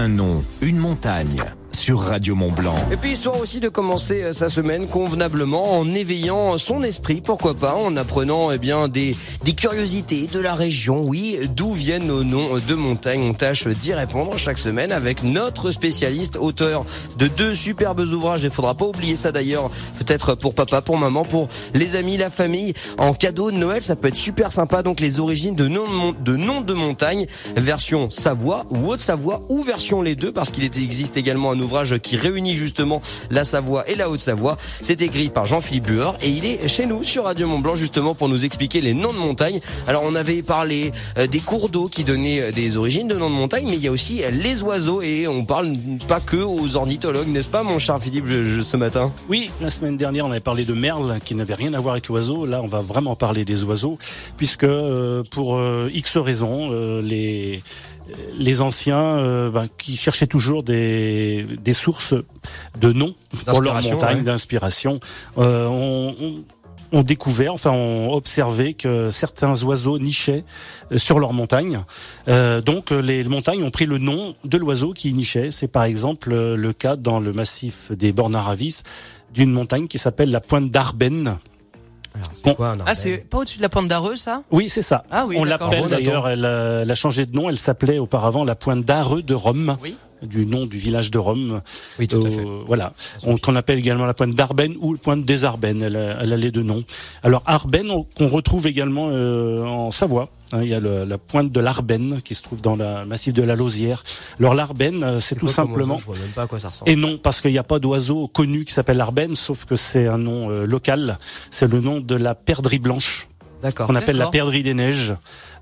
Un nom, une montagne Radio Mont Blanc. Et puis histoire aussi de commencer euh, sa semaine convenablement en éveillant son esprit, pourquoi pas, en apprenant eh bien des, curiosités de la région. Oui, d'où viennent nos noms de montagnes. On tâche d'y répondre chaque semaine avec notre spécialiste, auteur de deux superbes ouvrages. Il faudra pas oublier ça d'ailleurs, peut-être pour papa, pour maman, pour les amis, la famille. En cadeau de Noël, ça peut être super sympa. Donc les origines de noms de, noms de montagne, version Savoie ou Haute-Savoie ou version les deux, parce qu'il existe également un ouvrage qui réunit justement la Savoie et la Haute-Savoie. C'est écrit par Jean-Philippe Bueur et il est chez nous sur Radio Mont Blanc justement pour nous expliquer les noms de montagne. Alors on avait parlé euh, des cours d'eau qui donnaient euh, des origines de noms de montagne, mais il y a aussi les oiseaux et on parle pas que aux ornithologues, n'est-ce pas mon cher Philippe ce matin? Oui, la semaine dernière on avait parlé de merle qui n'avait rien à voir avec l'oiseau. Là on va vraiment parler des oiseaux puisque euh, pour X raisons les les anciens euh, ben, qui cherchaient toujours des, des sources de noms pour leur montagne d'inspiration euh, ont, découvert, enfin ont observé que certains oiseaux nichaient euh, sur leur montagne. Euh, donc les montagnes ont pris le nom de l'oiseau qui nichait. C'est par exemple le cas dans le massif des Bornes Aravis d'une montagne qui s'appelle la pointe d'Arbennes ah, c'est pas au-dessus de la pointe d'Areux, ça? Oui, c'est ça. Ah, oui, On l'appelle d'ailleurs, elle, a changé de nom, elle s'appelait auparavant la pointe d'Areux de Rome. Oui du nom du village de Rome. Oui, tout à fait. Voilà. qu'on appelle également la pointe d'Arbennes ou la pointe des Arbennes. Elle a, elle a les deux noms. Alors Arbennes, qu'on retrouve également euh, en Savoie. Hein, il y a le, la pointe de l'Arbenne qui se trouve dans le massif de la Lausière. Alors l'Arbenne, euh, c'est tout simplement. je vois même pas à quoi ça ressemble. Et non, parce qu'il n'y a pas d'oiseau connu qui s'appelle l'Arbenne, sauf que c'est un nom euh, local. C'est le nom de la perdrix blanche. D'accord. Qu'on appelle la perdrix des neiges.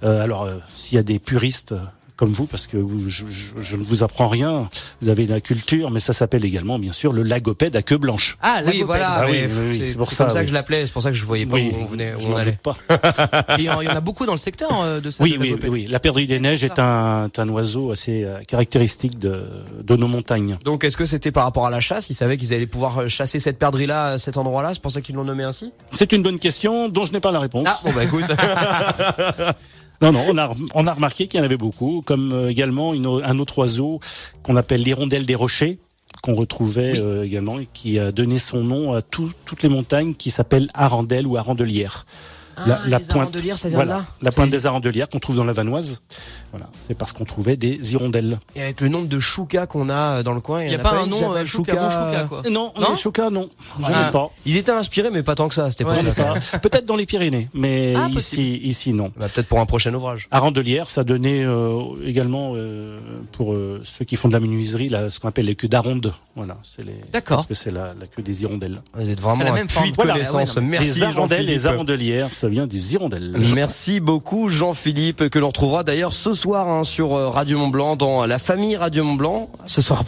Euh, alors, s'il y a des puristes comme vous, parce que je, ne vous apprends rien. Vous avez la culture, mais ça s'appelle également, bien sûr, le lagopède à queue blanche. Ah, oui, voilà. Ah c'est pour ça, ça que je l'appelais. C'est pour ça que je voyais pas où on venait, où on allait. Pas. il y en a beaucoup dans le secteur euh, de ça. Oui, oui, oui. La perdrix des neiges est un, un oiseau assez euh, caractéristique de, de nos montagnes. Donc, est-ce que c'était par rapport à la chasse? Ils savaient qu'ils allaient pouvoir euh, chasser cette perdrix-là à cet endroit-là? C'est pour ça qu'ils l'ont nommé ainsi? C'est une bonne question dont je n'ai pas la réponse. Ah, bon bah écoute. Non, non, on a, on a remarqué qu'il y en avait beaucoup, comme euh, également une, un autre oiseau qu'on appelle l'hirondelle des rochers qu'on retrouvait euh, également et qui a donné son nom à toutes les montagnes qui s'appellent Arandelle ou Arandelière la, ah, pointe, ça vient là la pointe des arandelières qu'on trouve dans la Vanoise. Voilà, c'est parce qu'on trouvait des hirondelles. Et avec le nombre de choucas qu'on a dans le coin, il n'y a, pas, un nom euh, chouka, bon quoi. Non, non chouka, non. Je ah. pas. Ils étaient inspirés, mais pas tant que ça. C'était pas. Peut-être dans les Pyrénées, mais ah, ici, ici non. Bah, peut-être pour un prochain ouvrage. Arandelière, ça donnait euh, également euh, pour euh, ceux qui font de la menuiserie, là, ce qu'on appelle les queues d'aronde. Voilà, c'est les. D'accord. Parce que c'est la, la, queue des hirondelles. Vous êtes vraiment un puits de connaissances. Merci. Les arondelles, les arandelières, des. Merci beaucoup Jean-Philippe que l'on retrouvera d'ailleurs ce soir hein, sur euh, Radio Mont Blanc dans la famille Radio Mont Blanc. Ce soir après